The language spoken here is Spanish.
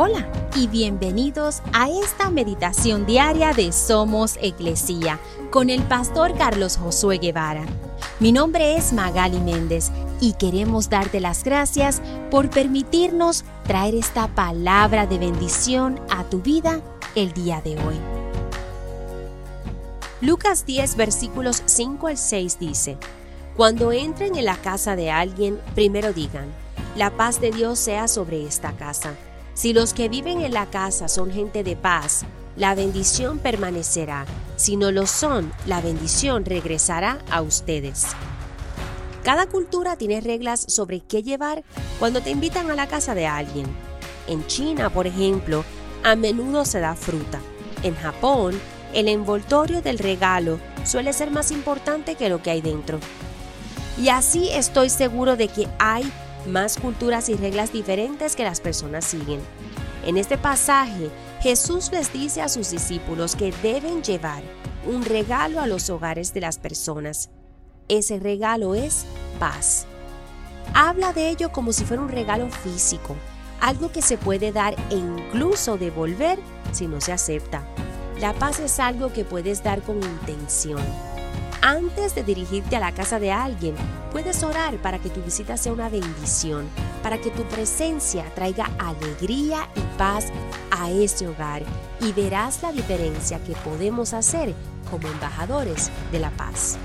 Hola y bienvenidos a esta meditación diaria de Somos Iglesia con el pastor Carlos Josué Guevara. Mi nombre es Magali Méndez y queremos darte las gracias por permitirnos traer esta palabra de bendición a tu vida el día de hoy. Lucas 10 versículos 5 al 6 dice, Cuando entren en la casa de alguien, primero digan, la paz de Dios sea sobre esta casa si los que viven en la casa son gente de paz, la bendición permanecerá. Si no lo son, la bendición regresará a ustedes. Cada cultura tiene reglas sobre qué llevar cuando te invitan a la casa de alguien. En China, por ejemplo, a menudo se da fruta. En Japón, el envoltorio del regalo suele ser más importante que lo que hay dentro. Y así estoy seguro de que hay más culturas y reglas diferentes que las personas siguen. En este pasaje, Jesús les dice a sus discípulos que deben llevar un regalo a los hogares de las personas. Ese regalo es paz. Habla de ello como si fuera un regalo físico, algo que se puede dar e incluso devolver si no se acepta. La paz es algo que puedes dar con intención antes de dirigirte a la casa de alguien, puedes orar para que tu visita sea una bendición, para que tu presencia traiga alegría y paz a ese hogar y verás la diferencia que podemos hacer como embajadores de la paz.